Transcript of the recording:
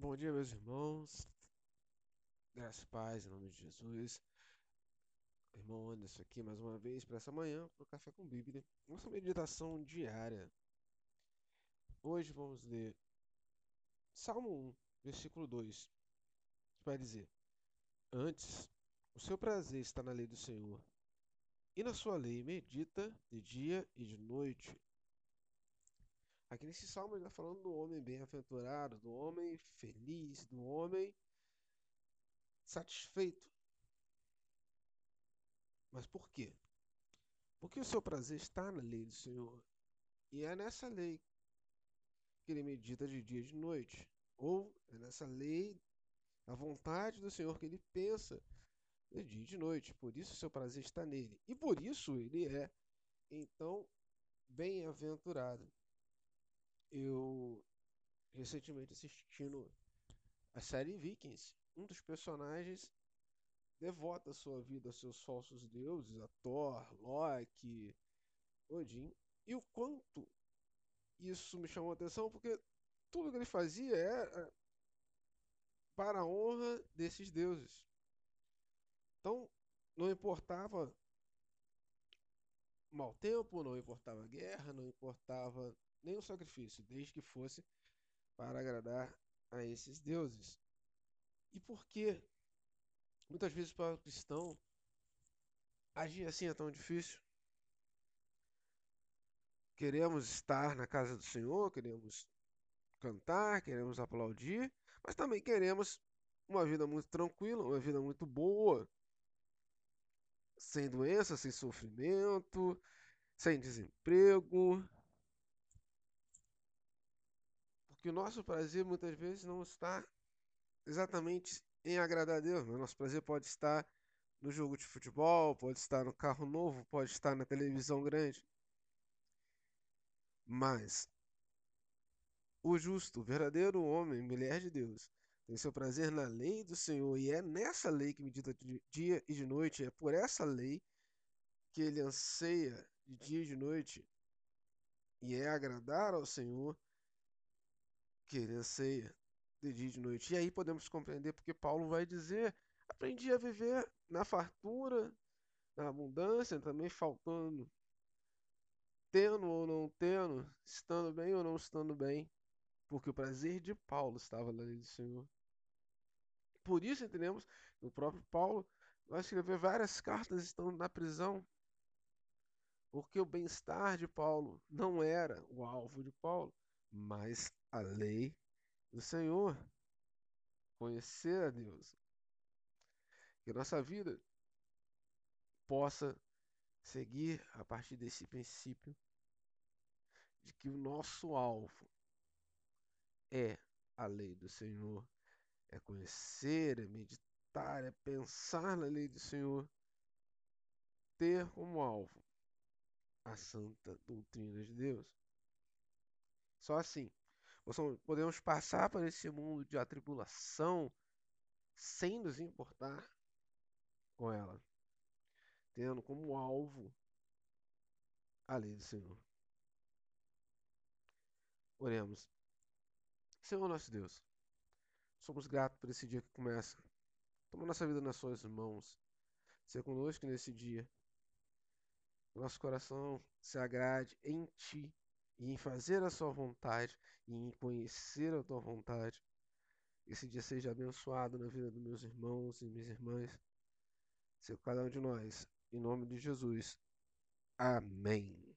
Bom dia, meus irmãos. Graças paz, em nome de Jesus. Irmão Anderson aqui mais uma vez para essa manhã, para o Café com Bíblia. Nossa meditação diária. Hoje vamos ler Salmo 1, versículo 2. Que vai dizer: Antes, o seu prazer está na lei do Senhor, e na sua lei medita de dia e de noite. Aqui nesse salmo ele está falando do homem bem-aventurado, do homem feliz, do homem satisfeito. Mas por quê? Porque o seu prazer está na lei do Senhor. E é nessa lei que ele medita de dia e de noite. Ou é nessa lei, a vontade do Senhor que ele pensa de dia e de noite. Por isso o seu prazer está nele. E por isso ele é, então, bem-aventurado eu recentemente assistindo a série Vikings, um dos personagens devota sua vida aos seus falsos deuses, a Thor, Loki, Odin, e o quanto isso me chamou a atenção, porque tudo que ele fazia era para a honra desses deuses. Então, não importava mau tempo, não importava guerra, não importava nenhum sacrifício, desde que fosse para agradar a esses deuses. E por que muitas vezes para o cristão agir assim é tão difícil? Queremos estar na casa do Senhor, queremos cantar, queremos aplaudir, mas também queremos uma vida muito tranquila, uma vida muito boa, sem doença, sem sofrimento, sem desemprego, que o nosso prazer muitas vezes não está exatamente em agradar a Deus. Nosso prazer pode estar no jogo de futebol, pode estar no carro novo, pode estar na televisão grande. Mas o justo, o verdadeiro homem, mulher de Deus, tem seu prazer na lei do Senhor, e é nessa lei que medita de dia e de noite, é por essa lei que ele anseia de dia e de noite, e é agradar ao Senhor querer ceia de dia e de noite. E aí podemos compreender porque Paulo vai dizer: aprendi a viver na fartura, na abundância, também faltando, tendo ou não tendo, estando bem ou não estando bem, porque o prazer de Paulo estava na lei do Senhor. Por isso entendemos que o próprio Paulo vai escrever várias cartas estando na prisão, porque o bem-estar de Paulo não era o alvo de Paulo, mas a lei do Senhor, conhecer a Deus. Que a nossa vida possa seguir a partir desse princípio de que o nosso alvo é a lei do Senhor, é conhecer, é meditar, é pensar na lei do Senhor, ter como alvo a santa doutrina de Deus. Só assim podemos passar por esse mundo de atribulação sem nos importar com ela, tendo como alvo a lei do Senhor. Oremos. Senhor nosso Deus, somos gratos por esse dia que começa. Toma nossa vida nas suas mãos. Seja conosco nesse dia. Nosso coração se agrade em Ti e em fazer a sua vontade e em conhecer a tua vontade. Esse dia seja abençoado na vida dos meus irmãos e minhas irmãs, seu cada um de nós. Em nome de Jesus. Amém.